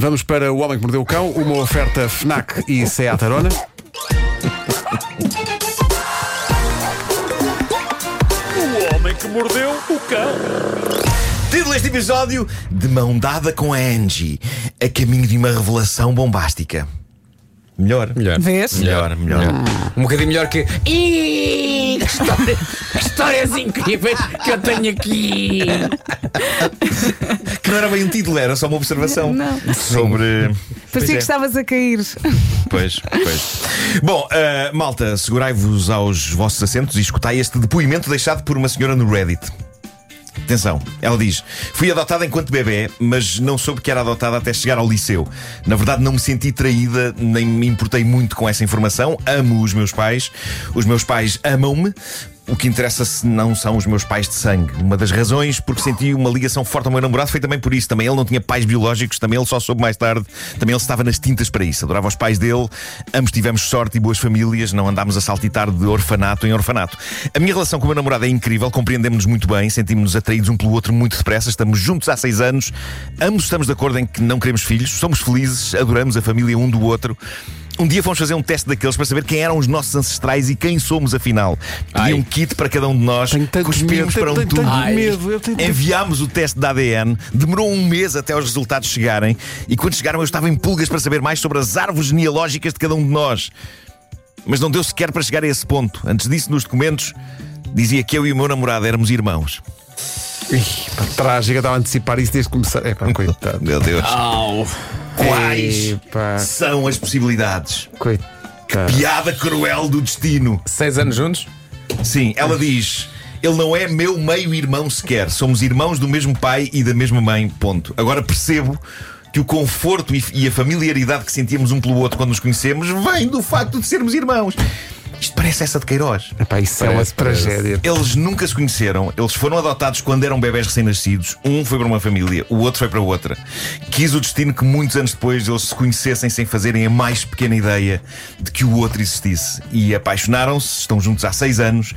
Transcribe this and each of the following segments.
Vamos para O Homem que Mordeu o Cão, uma oferta FNAC e Seat Arona. O homem que mordeu o cão. Título deste episódio: De mão dada com a Angie, a caminho de uma revelação bombástica. Melhor. Melhor. Vês? Melhor, melhor. Um bocadinho melhor que. Ih, que história- que histórias incríveis que eu tenho aqui. Que não era bem um título, era só uma observação Não. sobre. Parecia que é. estavas a cair. Pois, pois. Bom, ah, malta, segurai-vos aos vossos assentos e escutai este depoimento deixado por uma senhora no Reddit. Atenção, ela diz: Fui adotada enquanto bebê, mas não soube que era adotada até chegar ao liceu. Na verdade, não me senti traída, nem me importei muito com essa informação. Amo os meus pais, os meus pais amam-me. O que interessa se não são os meus pais de sangue. Uma das razões porque senti uma ligação forte ao meu namorado foi também por isso. Também ele não tinha pais biológicos, também ele só soube mais tarde. Também ele estava nas tintas para isso. Adorava os pais dele, ambos tivemos sorte e boas famílias, não andámos a saltitar de orfanato em orfanato. A minha relação com o meu namorado é incrível, compreendemos-nos muito bem, sentimos-nos atraídos um pelo outro muito depressa, estamos juntos há seis anos, ambos estamos de acordo em que não queremos filhos, somos felizes, adoramos a família um do outro. Um dia fomos fazer um teste daqueles para saber quem eram os nossos ancestrais e quem somos afinal. Pedi um kit para cada um de nós, cuspimos para um tubo. Enviámos o teste de ADN, demorou um mês até os resultados chegarem, e quando chegaram eu estava em pulgas para saber mais sobre as árvores genealógicas de cada um de nós. Mas não deu sequer para chegar a esse ponto. Antes disso, nos documentos, dizia que eu e o meu namorado éramos irmãos. Ih, eu estava a antecipar isso desde que começar. É pá, coitado. Meu Deus. Au. Quais Epá. são as possibilidades? Coitado. Piada cruel do destino. Seis anos juntos? Sim, ela diz. Ele não é meu meio-irmão sequer. Somos irmãos do mesmo pai e da mesma mãe. Ponto. Agora percebo que o conforto e- e a familiaridade que sentíamos um pelo outro quando nos conhecemos vem do facto de sermos irmãos. Isto parece essa de Queiroz. Epá, isso é uma Parece, parece. tragédia. Eles nunca se conheceram, eles foram adotados quando eram bebés recém-nascidos. Um foi para uma família, o outro foi para outra. Quis o destino que muitos anos depois eles se conhecessem sem fazerem a mais pequena ideia de que o outro existisse. E apaixonaram-se, estão juntos há seis anos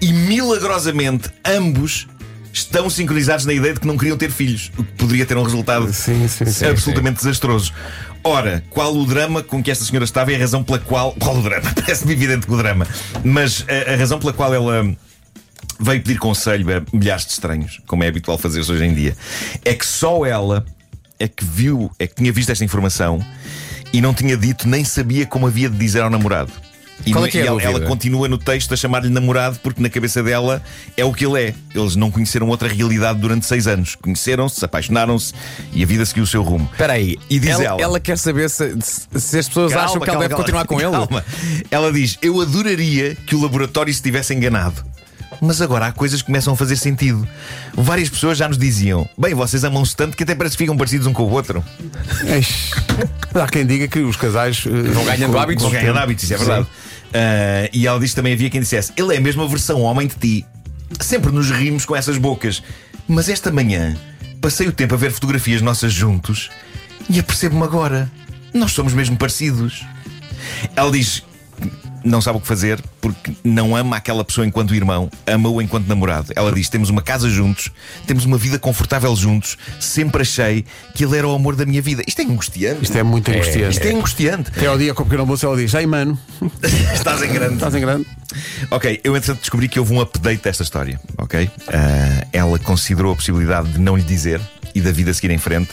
e milagrosamente ambos estão sincronizados na ideia de que não queriam ter filhos, o que poderia ter um resultado Sim, sim, sim. absolutamente desastroso. Ora, qual o drama com que esta senhora estava e a razão pela qual. Qual o drama? Parece-me evidente que o drama. Mas a, a razão pela qual ela veio pedir conselho a milhares de estranhos, como é habitual fazer hoje em dia, é que só ela é que viu, é que tinha visto esta informação e não tinha dito nem sabia como havia de dizer ao namorado. E, Qual é que é a e ela, ela continua no texto a chamar-lhe namorado porque na cabeça dela é o que ele é. Eles não conheceram outra realidade durante seis anos. Conheceram-se, apaixonaram-se e a vida seguiu o seu rumo. Espera aí. E diz ela, ela. quer saber se, se as pessoas acham que ela deve continuar com ele. Calma. Ela diz: Eu adoraria que o laboratório se tivesse enganado. Mas agora há coisas que começam a fazer sentido. Várias pessoas já nos diziam: Bem, vocês amam-se tanto que até parece que ficam parecidos um com o outro. Há quem diga que os casais eh, Vão ganhando hábitos. Vão ganhando hábitos, isso é verdade. Ah, e ela diz que também havia quem dissesse: Ele é mesmo a versão homem de ti. Sempre nos rimos com essas bocas. Mas esta manhã passei o tempo a ver fotografias nossas juntos e apercebo-me agora: nós somos mesmo parecidos. Ela diz não sabe o que fazer porque não ama aquela pessoa enquanto irmão, ama-o enquanto namorado. Ela diz: temos uma casa juntos, temos uma vida confortável juntos, sempre achei que ele era o amor da minha vida. Isto é angustiante. Isto é muito angustiante. Isto é angustiante. Até ao dia com o pequeno almoço ela diz: Ei, mano, Estás em grande. estás em grande? Ok, eu entretanto descobri que houve um update desta história, ok? Ah, ela considerou a possibilidade de não lhe dizer e da vida seguir em frente.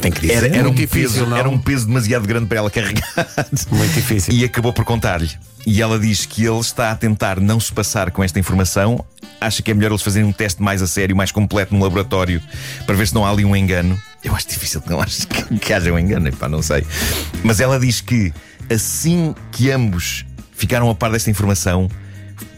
Tem que dizer. Era, era um difícil, peso, não? era um peso demasiado grande para ela carregar. Muito difícil. E acabou por contar-lhe. E ela diz que ele está a tentar não se passar com esta informação. Acha que é melhor eles fazerem um teste mais a sério, mais completo no laboratório, para ver se não há ali um engano. Eu acho difícil que não acho que, que haja um engano, epá, não sei. Mas ela diz que assim que ambos ficaram a par desta informação,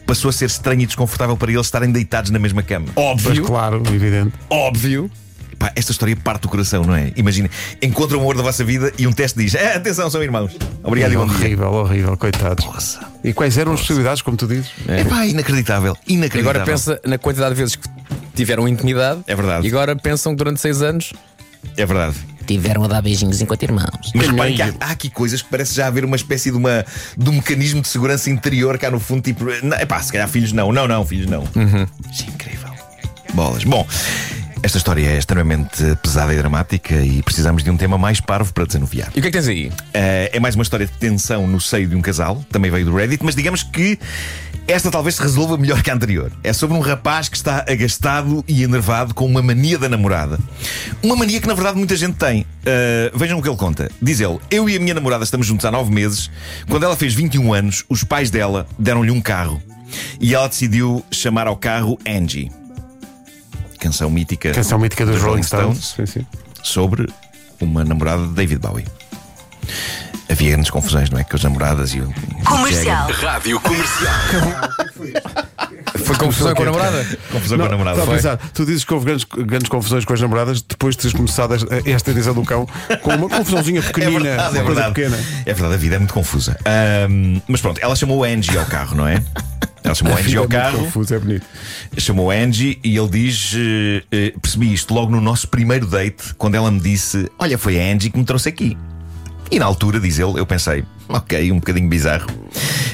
passou a ser estranho e desconfortável para eles estarem deitados na mesma cama. Óbvio. claro, evidente. Óbvio. Pá, esta história parte do coração, não é? Imagina, encontram o amor da vossa vida e um teste diz: "Ah, atenção, são irmãos. Obrigado e bom dia. horrível, horrível, coitados. Nossa. E quais eram as possibilidades, como tu dizes? É pá, inacreditável. E Inacreditável. agora pensa na quantidade de vezes que tiveram intimidade. É verdade. E agora pensam que durante seis anos É verdade. Tiveram a dar beijinhos enquanto irmãos. Mas reparem que há, há aqui coisas que parece já haver uma espécie de, uma, de um mecanismo de segurança interior cá no fundo, tipo, é pá, se calhar filhos não, não, não, filhos não. Isso é incrível. Bolas. Bom, Esta história é extremamente pesada e dramática e precisamos de um tema mais parvo para desanuviar. E o que é que tens aí? Eh, é mais uma história de tensão no seio de um casal, também veio do Reddit, mas digamos que esta talvez se resolva melhor que a anterior. É sobre um rapaz que está agastado e enervado com uma mania da namorada. Uma mania que na verdade muita gente tem. Eh, vejam o que ele conta. Diz ele: Eu e a minha namorada estamos juntos há nove meses. Quando ela fez 21 anos, os pais dela deram-lhe um carro e ela decidiu chamar ao carro Angie. Canção mítica. Canção mítica dos Rolling Stones. Sim, sim. sobre uma namorada de David Bowie. Havia grandes confusões, não é? Com as namoradas e o. Comercial. Rádio Comercial. Foi confusão com a namorada? Confusão com a namorada. Foi. pensar, tu dizes que houve grandes, grandes confusões com as namoradas depois de teres começado esta- edição do cão com uma confusãozinha É pequenina, verdade, é uma coisa verdade. pequena. É verdade, a vida é muito confusa. Ahm, mas pronto, ela chamou Angie ao carro, não é? Ela chamou a Angie Fica ao muito carro, confuso, é bonito. chamou a Angie e ele diz: eh, Percebi isto logo no nosso primeiro date, quando ela me disse: Olha, foi a Angie que me trouxe aqui. E na altura, diz ele, eu pensei: Ok, um bocadinho bizarro,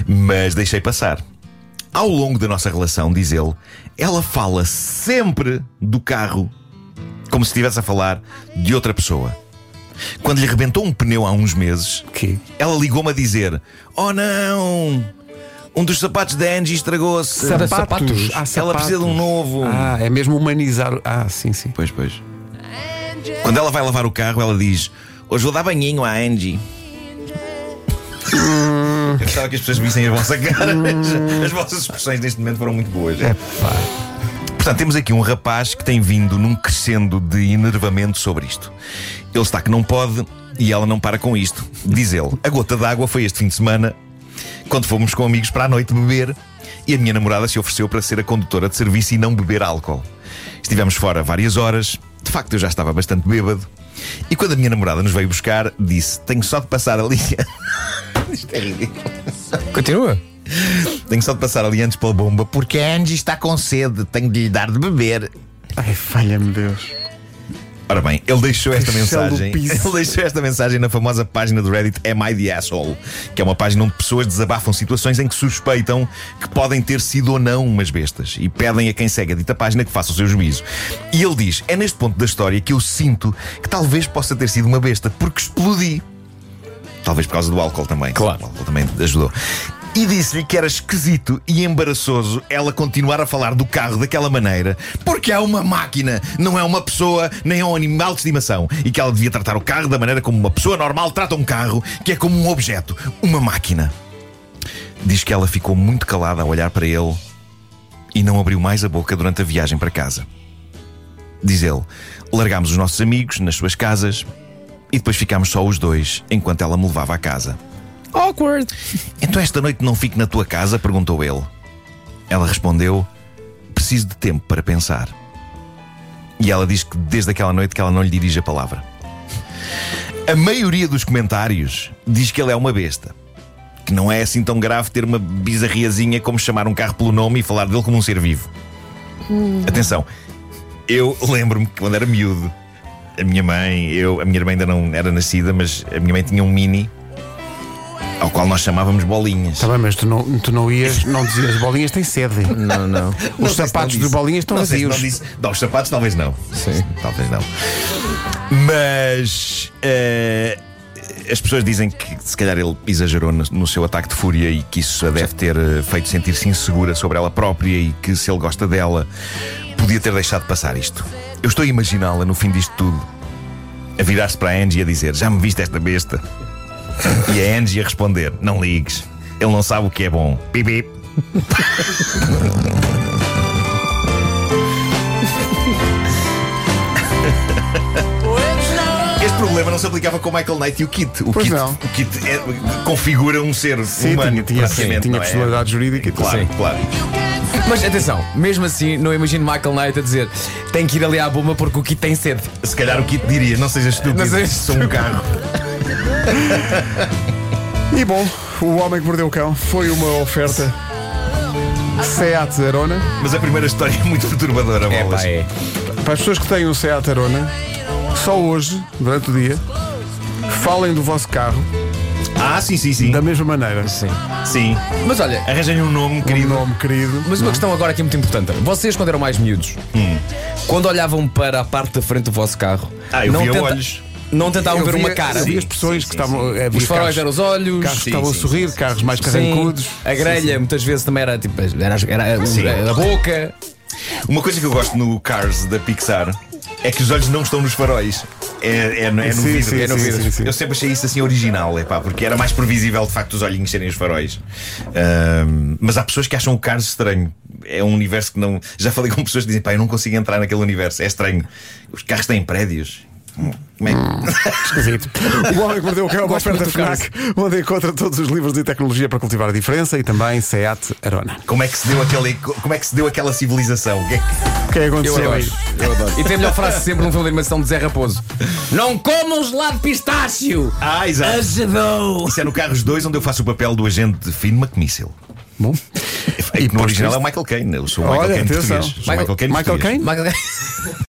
mas deixei passar. Ao longo da nossa relação, diz ele, ela fala sempre do carro como se estivesse a falar de outra pessoa. Quando lhe rebentou um pneu há uns meses, Que? ela ligou-me a dizer: Oh não! Um dos sapatos da Angie estragou-se. Sapatos? Sapatos? Ah, Ela precisa de um novo. Ah, é mesmo humanizar. Ah, sim, sim. Pois, pois. Quando ela vai lavar o carro, ela diz: Hoje vou dar banhinho à Angie. Eu gostava que as pessoas vissem a vossa cara. As, as vossas expressões neste momento foram muito boas. É Portanto, temos aqui um rapaz que tem vindo num crescendo de enervamento sobre isto. Ele está que não pode e ela não para com isto. Diz ele: A gota d'água foi este fim de semana, quando fomos com amigos para a noite beber, e a minha namorada se ofereceu para ser a condutora de serviço e não beber álcool. Estivemos fora várias horas, de facto eu já estava bastante bêbado, e quando a minha namorada nos veio buscar, disse: Tenho só de passar ali. Isto é ridículo. Continua. Tenho só de passar ali antes pela bomba, porque a Angie está com sede, tenho de lhe dar de beber. Ai, falha-me Deus. Ora bem, ele deixou esta mensagem. Ele deixou esta mensagem na famosa página do Reddit Am I the Asshole? Que é uma página onde pessoas desabafam situações em que suspeitam que podem ter sido ou não umas bestas e pedem a quem segue a dita página que faça o seu juízo. E ele diz: É neste ponto da história que eu sinto que talvez possa ter sido uma besta, porque explodi. Talvez por causa do álcool também. Claro. O álcool também ajudou. E disse-lhe que era esquisito e embaraçoso ela continuar a falar do carro daquela maneira, porque é uma máquina, não é uma pessoa, nem é um animal de estimação. E que ela devia tratar o carro da maneira como uma pessoa normal trata um carro, que é como um objeto, uma máquina. Diz que ela ficou muito calada a olhar para ele e não abriu mais a boca durante a viagem para casa. Diz ele: largámos os nossos amigos nas suas casas e depois ficámos só os dois enquanto ela me levava à casa. Awkward. Então esta noite não fico na tua casa? perguntou ele. Ela respondeu: Preciso de tempo para pensar. E ela diz que desde aquela noite que ela não lhe dirige a palavra. A maioria dos comentários diz que ele é uma besta. Que não é assim tão grave ter uma bizarriazinha como chamar um carro pelo nome e falar dele como um ser vivo. Atenção, eu lembro-me que quando era miúdo, a minha mãe, eu, a minha irmã ainda não era nascida, mas a minha mãe tinha um mini ao qual nós chamávamos bolinhas. Está bem, mas tu não, tu não ias, não dizias bolinhas têm sede. Não, não. Os Não sapatos de bolinhas estão Não vazios. não disse. Não, os sapatos talvez não. Sim. Talvez não. Mas eh, as pessoas dizem que se calhar ele exagerou no, no seu ataque de fúria e que isso a deve ter eh, feito sentir-se insegura sobre ela própria e que se ele gosta dela, podia ter deixado passar isto. Eu estou a imaginá-la no fim disto tudo, a virar-se para a Angie e a dizer: Já me viste esta besta? E a Angie a responder: Não ligues, ele não sabe o que é bom. Pip, pip. Este problema não se aplicava com o Michael Knight e o Kit. O Pois Kit, não. o Kit é- configura um ser Sim, humano. tinha, tinha, tinha é? personalidade jurídica. Claro, Sim. claro. Mas atenção, mesmo assim, não imagino Michael Knight a dizer tem que ir ali à bomba porque o Kit tem sede. Se calhar o Kit diria: Não sejas estúpido, Não sejas sou um carro. E bom, o Homem que Mordeu o Cão foi uma oferta Seat Arona. Mas a primeira história é muito perturbadora, É, pá, é. Para as pessoas que têm um Seat Arona, só hoje, durante o dia, falem do vosso carro Ah, sim, sim, sim. da mesma maneira. Sim. Sim. Mas olha, Arranjem um nome, Um querido. nome querido. mas uma questão agora aqui muito importante. Vocês, quando eram mais miúdos, quando olhavam para a parte da frente do vosso carro, Ah, eu não, via olhos. Não tentavam Eu ver via- uma cara. Eu vi Sim, as pessoas sim, que sim, estavam. sim. havia Os faróis eram os olhos. Carros que Sim, estavam a sorrir, sim, carros mais carrancudos. a grelha muitas vezes também era tipo era, era a, boca. Uma coisa que eu gosto no Cars da Pixar é que os olhos não estão nos faróis. É, é, no- é no Sim, vidro. sim, é no sim, vidro. sim, sim. Eu sempre achei isso assim original, epá, porque era mais previsível de facto os olhinhos serem os faróis. Ahm, mas há pessoas que acham o Cars estranho. É um universo que não. Já falei com pessoas que dizem, pá, eu não consigo entrar naquele universo. É estranho. Os carros têm prédios. Como é que. Esquisito. O Homem que Mordeu o Cão é uma Gosto oferta FNAC, onde encontra todos os livros de tecnologia para cultivar a diferença e também SEAT Arona. Como é que se deu, aquele, como é que se deu aquela civilização? O que é que- O que é que aconteceu aí? eu adoro. E tem a melhor frase sempre num filme de animação de Zé Raposo: Não comam gelado de pistácio! Ah, exato. Ajudou! Isso é no Carros 2 onde eu faço o papel do agente Finn McMissile. Bom. E no original é o Michael Caine. Eu sou o Michael Olha, Caine atenção. português. Michael Caine Michael. Caine?